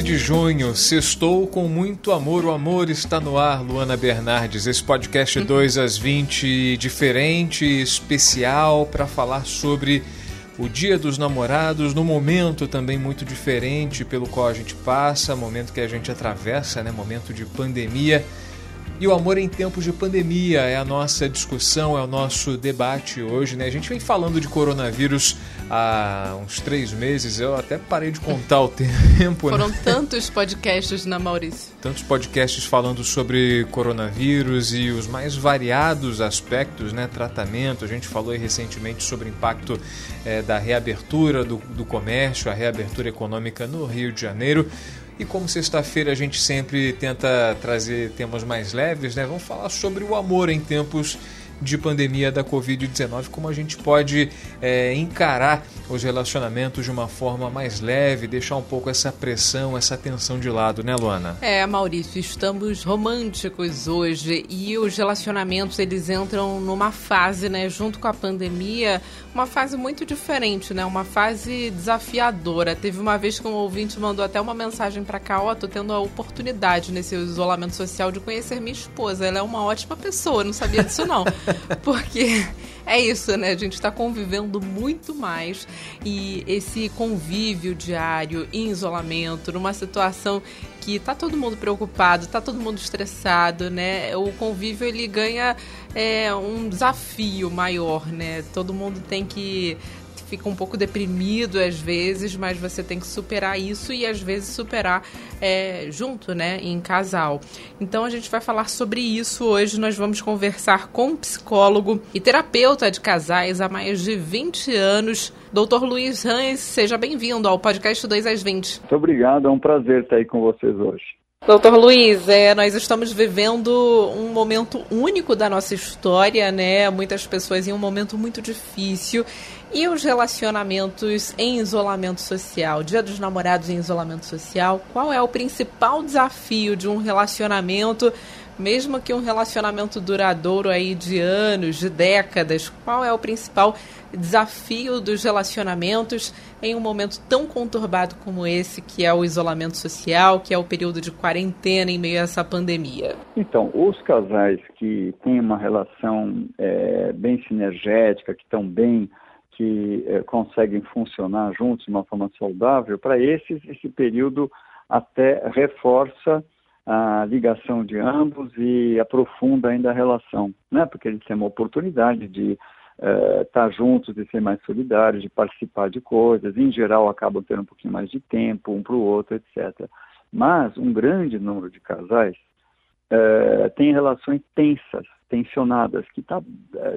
De junho, sextou com muito amor. O amor está no ar, Luana Bernardes. Esse podcast 2 às 20, diferente, especial, para falar sobre o Dia dos Namorados, no momento também muito diferente pelo qual a gente passa, momento que a gente atravessa, né? Momento de pandemia. E o amor em tempos de pandemia é a nossa discussão, é o nosso debate hoje, né? A gente vem falando de coronavírus há uns três meses, eu até parei de contar o tempo. Foram né? tantos podcasts, na Maurício? Tantos podcasts falando sobre coronavírus e os mais variados aspectos, né? Tratamento, a gente falou recentemente sobre o impacto é, da reabertura do, do comércio, a reabertura econômica no Rio de Janeiro. E como sexta-feira a gente sempre tenta trazer temas mais leves, né? Vamos falar sobre o amor em tempos de pandemia da Covid-19, como a gente pode é, encarar os relacionamentos de uma forma mais leve, deixar um pouco essa pressão, essa tensão de lado, né, Luana? É, Maurício, estamos românticos hoje e os relacionamentos eles entram numa fase, né, junto com a pandemia, uma fase muito diferente, né, uma fase desafiadora. Teve uma vez que um ouvinte mandou até uma mensagem para cá, ó, oh, tô tendo a oportunidade nesse isolamento social de conhecer minha esposa. Ela é uma ótima pessoa, não sabia disso não. Porque é isso, né? A gente está convivendo muito mais e esse convívio diário em isolamento, numa situação que tá todo mundo preocupado, tá todo mundo estressado, né? O convívio ele ganha é, um desafio maior, né? Todo mundo tem que fica um pouco deprimido às vezes, mas você tem que superar isso e às vezes superar é, junto, né, em casal. Então a gente vai falar sobre isso hoje. Nós vamos conversar com um psicólogo e terapeuta de casais há mais de 20 anos, Dr. Luiz Rães. Seja bem-vindo ao podcast 2 às 20. Muito obrigado, é um prazer estar aí com vocês hoje. Doutor Luiz, é, nós estamos vivendo um momento único da nossa história, né? Muitas pessoas em um momento muito difícil. E os relacionamentos em isolamento social? Dia dos namorados em isolamento social, qual é o principal desafio de um relacionamento, mesmo que um relacionamento duradouro aí de anos, de décadas? Qual é o principal desafio dos relacionamentos em um momento tão conturbado como esse, que é o isolamento social, que é o período de quarentena em meio a essa pandemia? Então, os casais que têm uma relação é, bem sinergética, que estão bem que eh, conseguem funcionar juntos de uma forma saudável, para esses, esse período até reforça a ligação de ambos e aprofunda ainda a relação, né? porque eles têm uma oportunidade de estar uh, tá juntos, de ser mais solidários, de participar de coisas, em geral acabam tendo um pouquinho mais de tempo um para o outro, etc. Mas um grande número de casais uh, tem relações tensas, tensionadas, que estão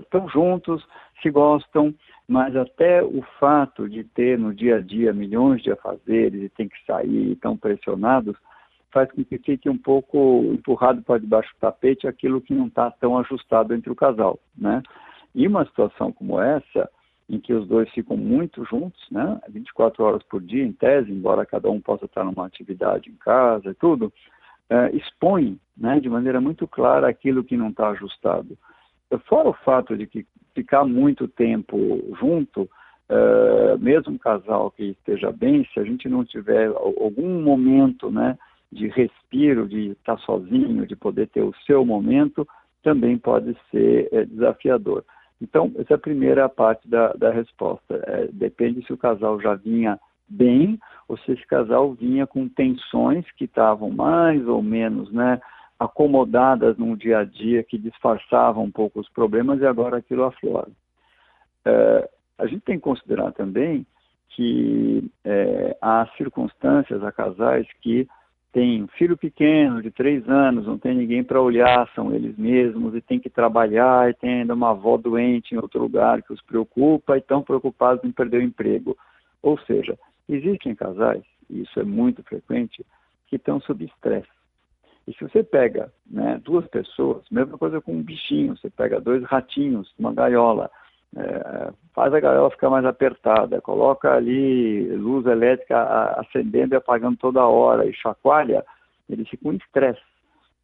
tá, uh, juntos, se gostam, mas até o fato de ter no dia a dia milhões de afazeres e tem que sair tão pressionados, faz com que fique um pouco empurrado para debaixo do tapete aquilo que não está tão ajustado entre o casal, né? E uma situação como essa, em que os dois ficam muito juntos, né? 24 horas por dia, em tese, embora cada um possa estar numa atividade em casa e tudo, é, expõe, né, de maneira muito clara aquilo que não está ajustado. Fora o fato de que ficar muito tempo junto, uh, mesmo um casal que esteja bem, se a gente não tiver algum momento né, de respiro, de estar sozinho, de poder ter o seu momento, também pode ser é, desafiador. Então, essa é a primeira parte da, da resposta. É, depende se o casal já vinha bem ou se esse casal vinha com tensões que estavam mais ou menos né, acomodadas num dia a dia que disfarçavam um pouco os problemas e agora aquilo aflora. É, a gente tem que considerar também que é, há circunstâncias, há casais que têm um filho pequeno de três anos, não tem ninguém para olhar, são eles mesmos e tem que trabalhar e tem ainda uma avó doente em outro lugar que os preocupa e estão preocupados em perder o emprego. Ou seja, existem casais e isso é muito frequente, que estão sob estresse. E se você pega né, duas pessoas, mesma coisa com um bichinho, você pega dois ratinhos, uma gaiola, é, faz a gaiola ficar mais apertada, coloca ali luz elétrica acendendo e apagando toda hora e chacoalha, eles ficam em estresse,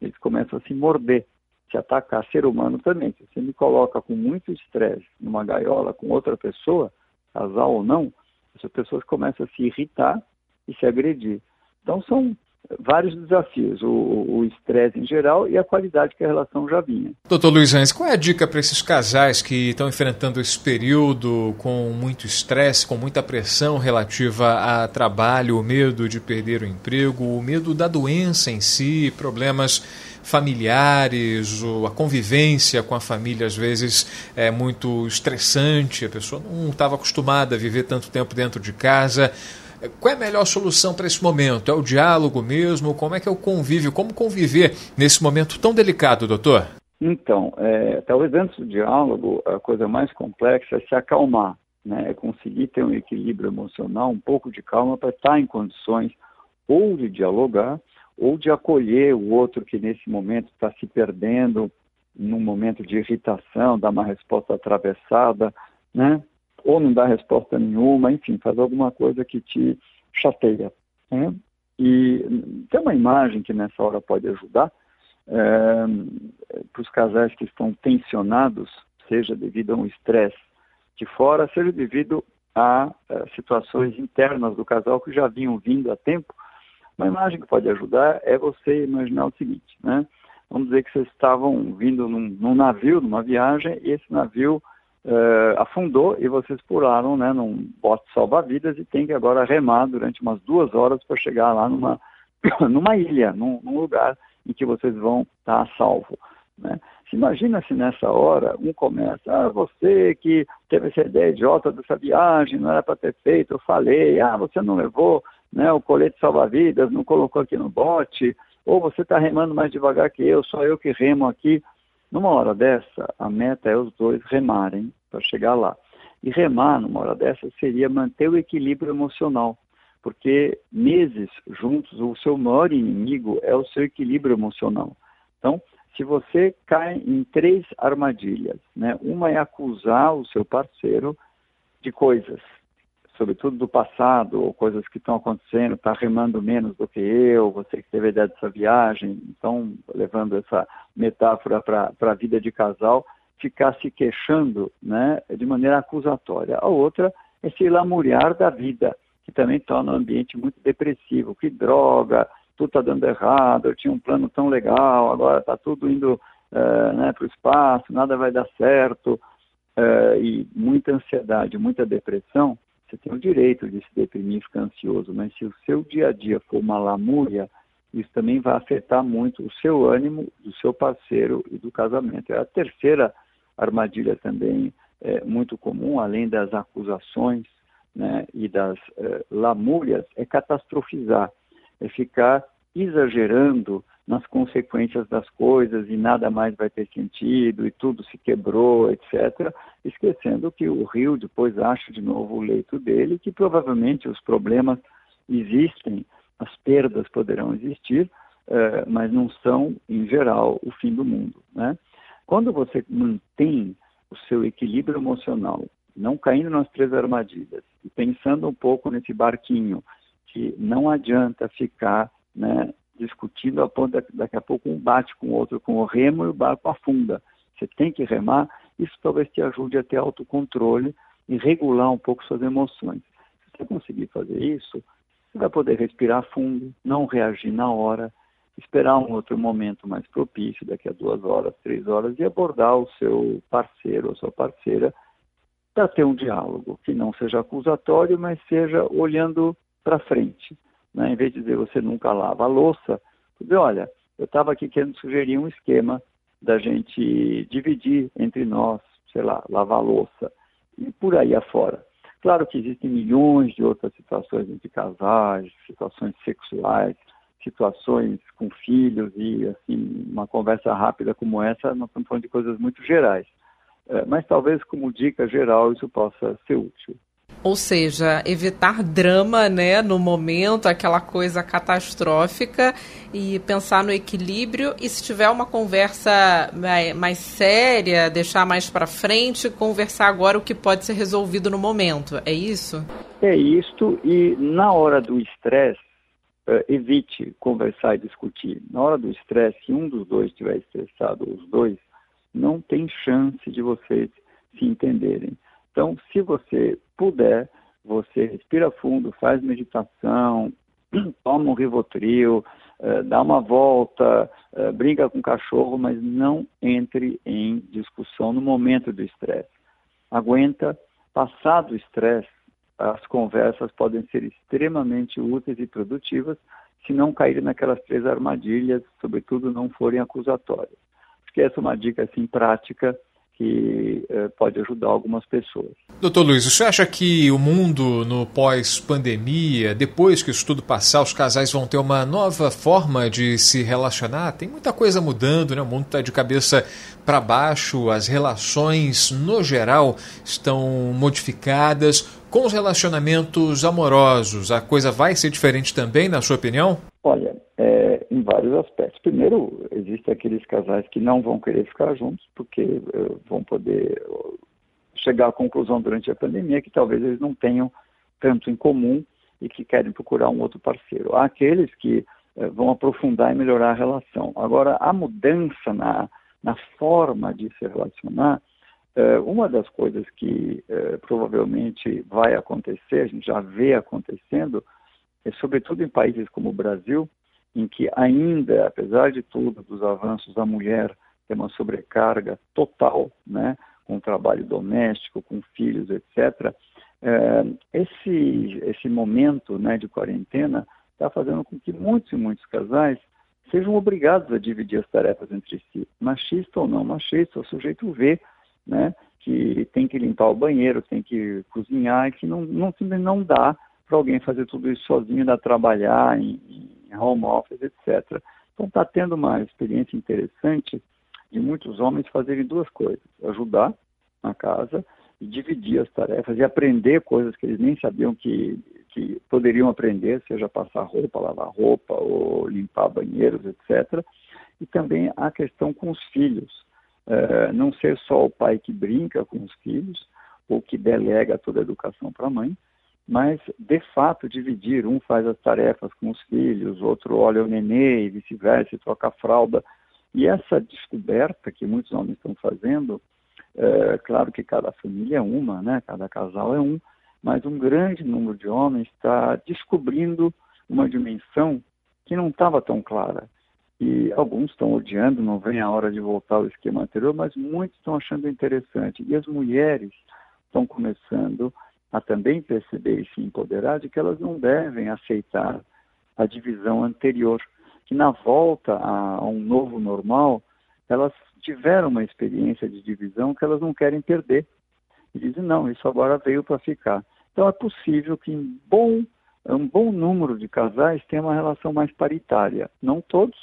eles começam a se morder, se atacar ser humano também. Se você me coloca com muito estresse numa gaiola com outra pessoa, casal ou não, essas pessoas começam a se irritar e se agredir. Então são vários desafios, o estresse em geral e a qualidade que a relação já vinha. Doutor Luiz Reis, qual é a dica para esses casais que estão enfrentando esse período com muito estresse, com muita pressão relativa a trabalho, o medo de perder o emprego, o medo da doença em si, problemas familiares, a convivência com a família às vezes é muito estressante, a pessoa não estava acostumada a viver tanto tempo dentro de casa. Qual é a melhor solução para esse momento? É o diálogo mesmo? Como é que é o convívio? Como conviver nesse momento tão delicado, doutor? Então, é, talvez antes do diálogo, a coisa mais complexa é se acalmar, né? é conseguir ter um equilíbrio emocional, um pouco de calma para estar em condições ou de dialogar ou de acolher o outro que nesse momento está se perdendo, num momento de irritação, dar uma resposta atravessada, né? Ou não dá resposta nenhuma, enfim, faz alguma coisa que te chateia. Né? E tem uma imagem que nessa hora pode ajudar é, para os casais que estão tensionados, seja devido a um estresse de fora, seja devido a, a é, situações internas do casal que já vinham vindo há tempo. Uma imagem que pode ajudar é você imaginar o seguinte, né? Vamos dizer que vocês estavam vindo num, num navio, numa viagem, e esse navio uh, afundou e vocês pularam né, num bote salva-vidas e tem que agora remar durante umas duas horas para chegar lá numa, numa ilha, num, num, lugar em que vocês vão estar a salvo. Né? Se imagina se nessa hora um começa, ah, você que teve essa ideia idiota dessa viagem, não era para ter feito, eu falei, ah, você não levou né, o colete salva-vidas, não colocou aqui no bote, ou você está remando mais devagar que eu, só eu que remo aqui. Numa hora dessa, a meta é os dois remarem para chegar lá. E remar numa hora dessa seria manter o equilíbrio emocional, porque meses juntos, o seu maior inimigo é o seu equilíbrio emocional. Então, se você cai em três armadilhas, né? uma é acusar o seu parceiro de coisas, sobretudo do passado, ou coisas que estão acontecendo, está remando menos do que eu, você que teve a ideia dessa viagem, então, levando essa metáfora para a vida de casal, ficar se queixando né, de maneira acusatória. A outra é se lamuriar da vida, que também torna o ambiente muito depressivo, que droga, tudo está dando errado, eu tinha um plano tão legal, agora está tudo indo uh, né, para o espaço, nada vai dar certo, uh, e muita ansiedade, muita depressão, você tem o direito de se deprimir, ficar ansioso, mas se o seu dia a dia for uma lamúria, isso também vai afetar muito o seu ânimo, do seu parceiro e do casamento. É a terceira armadilha também é, muito comum, além das acusações né, e das é, lamúrias, é catastrofizar, é ficar exagerando nas consequências das coisas e nada mais vai ter sentido e tudo se quebrou, etc., esquecendo que o rio depois acha de novo o leito dele, que provavelmente os problemas existem, as perdas poderão existir, uh, mas não são, em geral, o fim do mundo. Né? Quando você mantém o seu equilíbrio emocional, não caindo nas três armadilhas, e pensando um pouco nesse barquinho, que não adianta ficar né, discutindo a ponto de, daqui a pouco um bate com o outro com o remo e o barco afunda. Você tem que remar, isso talvez te ajude a ter autocontrole e regular um pouco suas emoções. Se você conseguir fazer isso, você vai poder respirar fundo, não reagir na hora, esperar um outro momento mais propício, daqui a duas horas, três horas, e abordar o seu parceiro ou sua parceira para ter um diálogo que não seja acusatório, mas seja olhando para frente. Né? Em vez de dizer você nunca lava a louça, dizer, olha, eu estava aqui querendo sugerir um esquema da gente dividir entre nós, sei lá, lavar a louça e por aí afora. Claro que existem milhões de outras situações entre casais, situações sexuais, situações com filhos e assim uma conversa rápida como essa, nós estamos falando de coisas muito gerais. É, mas talvez como dica geral isso possa ser útil. Ou seja, evitar drama, né, no momento, aquela coisa catastrófica e pensar no equilíbrio e se tiver uma conversa mais séria, deixar mais para frente, conversar agora o que pode ser resolvido no momento. É isso? É isto e na hora do estresse, uh, evite conversar e discutir. Na hora do estresse, se um dos dois estiver estressado, os dois, não tem chance de vocês se entenderem. Então, se você puder, você respira fundo, faz meditação, toma um Rivotril, uh, dá uma volta, uh, brinca com o cachorro, mas não entre em discussão no momento do estresse. Aguenta, passado o estresse, as conversas podem ser extremamente úteis e produtivas se não caírem naquelas três armadilhas, sobretudo não forem acusatórias. Acho que essa é uma dica assim prática que eh, pode ajudar algumas pessoas. Doutor Luiz, você acha que o mundo no pós-pandemia, depois que isso tudo passar, os casais vão ter uma nova forma de se relacionar? Tem muita coisa mudando, né? O mundo está de cabeça para baixo, as relações, no geral, estão modificadas. Com os relacionamentos amorosos, a coisa vai ser diferente também, na sua opinião? Olha, é, vários aspectos. Primeiro, existem aqueles casais que não vão querer ficar juntos, porque uh, vão poder chegar à conclusão durante a pandemia que talvez eles não tenham tanto em comum e que querem procurar um outro parceiro. Há aqueles que uh, vão aprofundar e melhorar a relação. Agora, a mudança na, na forma de se relacionar uma das coisas que provavelmente vai acontecer, a gente já vê acontecendo, é sobretudo em países como o Brasil, em que ainda, apesar de tudo, dos avanços, a mulher tem uma sobrecarga total, né, com trabalho doméstico, com filhos, etc. Uh, esse, esse momento né, de quarentena está fazendo com que muitos e muitos casais sejam obrigados a dividir as tarefas entre si. Machista ou não machista, o sujeito vê né? Que tem que limpar o banheiro, tem que cozinhar, que não, não, não dá para alguém fazer tudo isso sozinho, dá trabalhar em, home office, etc. Então está tendo uma experiência interessante de muitos homens fazerem duas coisas: ajudar na casa e dividir as tarefas e aprender coisas que eles nem sabiam que, que poderiam aprender, seja passar roupa, lavar roupa ou limpar banheiros, etc. E também a questão com os filhos. É, não ser só o pai que brinca com os filhos ou que delega toda a educação para a mãe, mas de fato dividir. Um faz as tarefas com os filhos, outro olha o nenê e vice-versa, troca a fralda. E essa descoberta que muitos homens estão fazendo, é, claro que cada família é uma, né? cada casal é um, mas um grande número de homens está descobrindo uma dimensão que não estava tão clara e alguns estão odiando, não vem a hora de voltar ao esquema anterior, mas muitos estão achando interessante. E as mulheres estão começando a também perceber e se empoderar de que elas não devem aceitar a divisão anterior, que na volta a, a um novo normal, elas tiveram uma experiência de divisão que elas não querem perder. E dizem, não, isso agora veio para ficar. Então é possível que em bom, um bom número de casais tenha uma relação mais paritária. Não todos,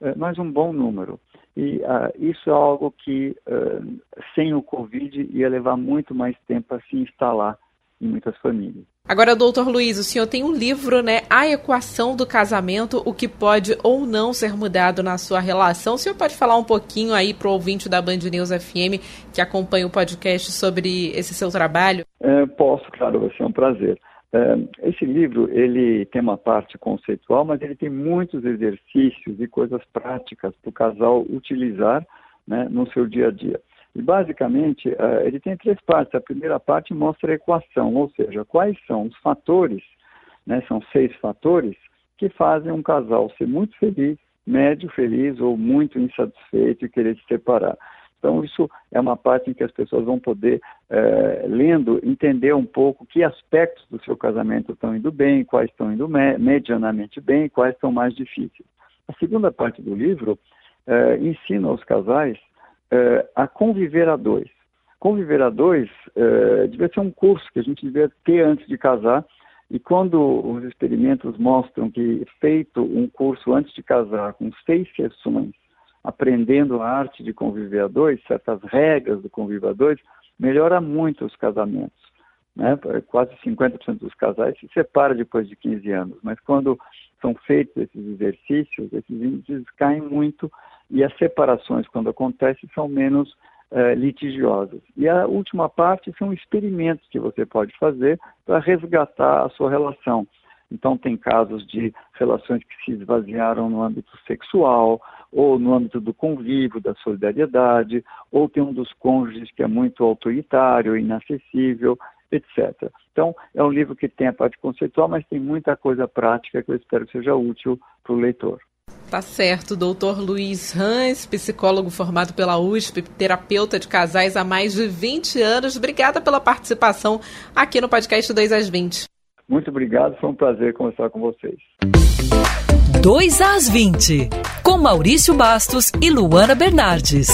é, mas um bom número. E uh, isso é algo que, uh, sem o Covid, ia levar muito mais tempo a se instalar em muitas famílias. Agora, doutor Luiz, o senhor tem um livro, né? A Equação do Casamento, o que pode ou não ser mudado na sua relação. O senhor pode falar um pouquinho aí para o ouvinte da Band News FM que acompanha o podcast sobre esse seu trabalho? É, posso, claro, vai ser um prazer. É, esse livro ele tem uma parte conceitual, mas ele tem muitos exercícios e coisas práticas para o casal utilizar né, no seu dia a dia. E basicamente é, ele tem três partes. A primeira parte mostra a equação, ou seja, quais são os fatores, né, são seis fatores que fazem um casal ser muito feliz, médio feliz ou muito insatisfeito e querer se separar. Então, isso é uma parte em que as pessoas vão poder, é, lendo, entender um pouco que aspectos do seu casamento estão indo bem, quais estão indo me medianamente bem, quais estão mais difíceis. A segunda parte do livro é, ensina os casais é, a conviver a dois. Conviver a dois é, devia ser um curso que a gente devia ter antes de casar, e quando os experimentos mostram que, feito um curso antes de casar, com seis sessões, aprendendo a arte de conviver a dois, certas regras do convívio a dois, melhora muito os casamentos. né? quase 50% dos casais se separam depois de 15 anos, mas quando são feitos esses exercícios, esses índices caem muito e as separações, quando acontecem, são menos uh, litigiosas. E a última parte são experimentos que você pode fazer para resgatar a sua relação. Então, tem casos de relações que se esvaziaram no âmbito sexual, ou no âmbito do convívio, da solidariedade, ou tem um dos cônjuges que é muito autoritário, inacessível, etc. Então, é um livro que tem a parte conceitual, mas tem muita coisa prática que eu espero que seja útil para o leitor. Tá certo, doutor Luiz Hans, psicólogo formado pela USP, terapeuta de casais há mais de 20 anos. Obrigada pela participação aqui no podcast 2 às 20. Muito obrigado, foi um prazer conversar com vocês. 2 às 20, com Maurício Bastos e Luana Bernardes.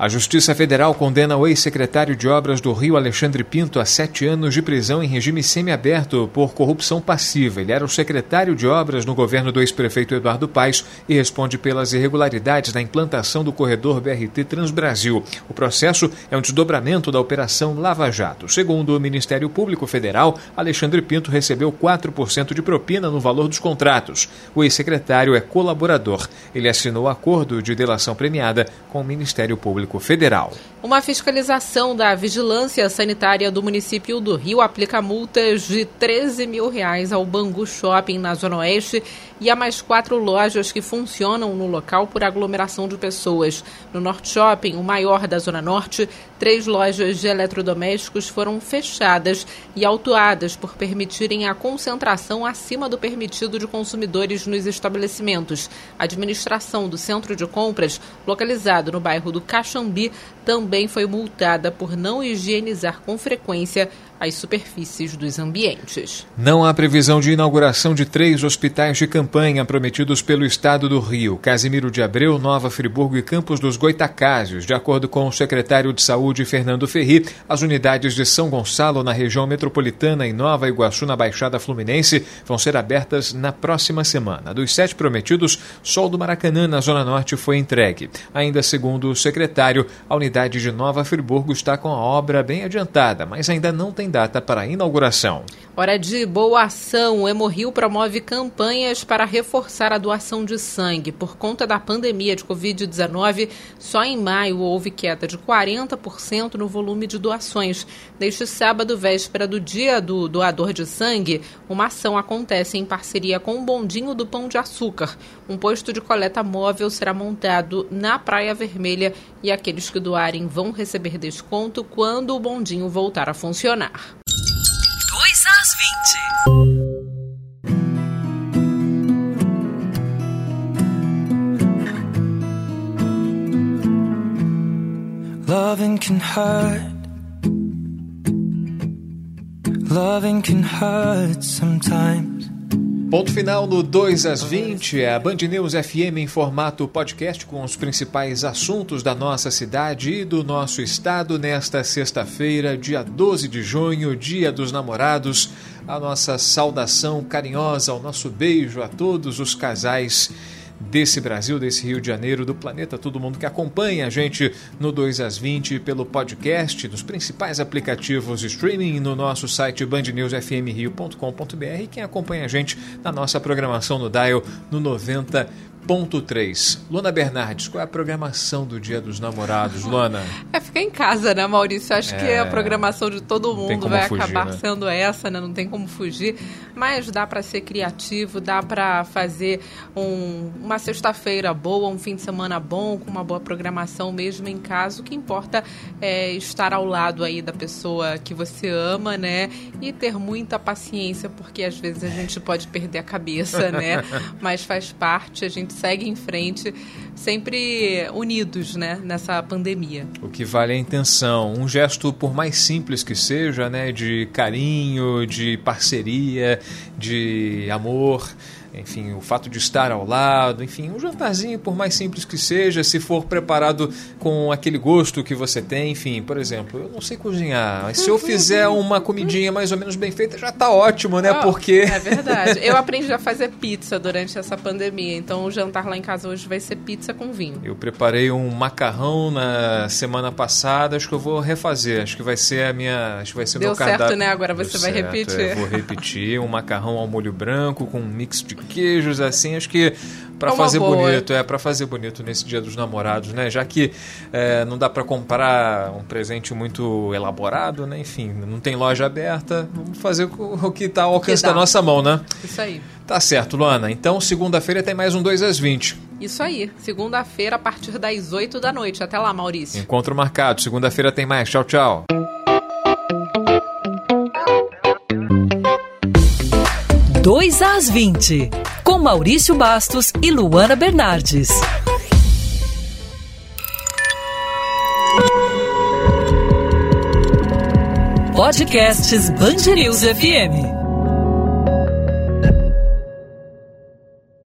A Justiça Federal condena o ex-secretário de Obras do Rio, Alexandre Pinto, a sete anos de prisão em regime semiaberto por corrupção passiva. Ele era o secretário de Obras no governo do ex-prefeito Eduardo Paes e responde pelas irregularidades na implantação do corredor BRT Transbrasil. O processo é um desdobramento da Operação Lava Jato. Segundo o Ministério Público Federal, Alexandre Pinto recebeu 4% de propina no valor dos contratos. O ex-secretário é colaborador. Ele assinou acordo de delação premiada com o Ministério Público Público Federal. Uma fiscalização da Vigilância Sanitária do município do Rio aplica multas de 13 mil reais ao Bangu Shopping na Zona Oeste e a mais quatro lojas que funcionam no local por aglomeração de pessoas. No Norte Shopping, o maior da Zona Norte, três lojas de eletrodomésticos foram fechadas e autuadas por permitirem a concentração acima do permitido de consumidores nos estabelecimentos. A administração do centro de compras, localizado no bairro do Caxambi, também foi multada por não higienizar com frequência as superfícies dos ambientes. Não há previsão de inauguração de três hospitais de campanha prometidos pelo Estado do Rio: Casimiro de Abreu, Nova Friburgo e Campos dos Goitacazes. De acordo com o secretário de Saúde, Fernando Ferri, as unidades de São Gonçalo, na região metropolitana, e Nova Iguaçu, na Baixada Fluminense, vão ser abertas na próxima semana. Dos sete prometidos, só o do Maracanã, na Zona Norte, foi entregue. Ainda segundo o secretário, a unidade de Nova Friburgo está com a obra bem adiantada, mas ainda não tem data para inauguração. Hora de boa ação. O Hemorrio promove campanhas para reforçar a doação de sangue. Por conta da pandemia de Covid-19, só em maio houve queda de 40% no volume de doações. Neste sábado, véspera do dia do doador de sangue, uma ação acontece em parceria com o Bondinho do Pão de Açúcar. Um posto de coleta móvel será montado na Praia Vermelha e aqueles que doarem vão receber desconto quando o bondinho voltar a funcionar. 2 às 20. Loving can hurt. Loving can hurt sometimes. Ponto final no 2 às 20 é a Band News FM em formato podcast com os principais assuntos da nossa cidade e do nosso estado nesta sexta-feira, dia 12 de junho, Dia dos Namorados. A nossa saudação carinhosa, o nosso beijo a todos os casais desse Brasil, desse Rio de Janeiro, do planeta, todo mundo que acompanha a gente no 2 às 20 pelo podcast, nos principais aplicativos de streaming no nosso site bandnewsfmrio.com.br e quem acompanha a gente na nossa programação no Dial no 90 Ponto 3. Luana Bernardes, qual é a programação do Dia dos Namorados, Luana? É ficar em casa, né, Maurício? Acho é... que a programação de todo mundo vai fugir, acabar né? sendo essa, né? Não tem como fugir. Mas dá para ser criativo, dá para fazer um, uma sexta-feira boa, um fim de semana bom, com uma boa programação mesmo em casa. O que importa é estar ao lado aí da pessoa que você ama, né? E ter muita paciência, porque às vezes a gente pode perder a cabeça, né? Mas faz parte, a gente gente segue em frente, sempre unidos né, nessa pandemia. O que vale é a intenção. Um gesto, por mais simples que seja, né, de carinho, de parceria, de amor enfim, o fato de estar ao lado, enfim, um jantarzinho, por mais simples que seja, se for preparado com aquele gosto que você tem, enfim, por exemplo, eu não sei cozinhar, mas se eu fizer uma comidinha mais ou menos bem feita, já está ótimo, né? Oh, Porque. É verdade. Eu aprendi a fazer pizza durante essa pandemia, então o jantar lá em casa hoje vai ser pizza com vinho. Eu preparei um macarrão na semana passada, acho que eu vou refazer. Acho que vai ser a minha. Acho que vai ser Deu meu certo, cardápio. né? Agora você Deu vai certo, repetir. É, vou repetir um macarrão ao molho branco com um mix de queijos, assim. Acho que para fazer boa. bonito, é para fazer bonito nesse Dia dos Namorados, né? Já que é, não dá para comprar um presente muito elaborado, né? Enfim, não tem loja aberta, vamos fazer o que está ao alcance da nossa mão, né? Isso aí. Tá certo, Luana. Então, segunda-feira tem mais um 2 às 20. Isso aí. Segunda-feira, a partir das 8 da noite. Até lá, Maurício. Encontro marcado. Segunda-feira tem mais. Tchau, tchau. Dois às 20, com Maurício Bastos e Luana Bernardes. Podcasts Bangerils FM.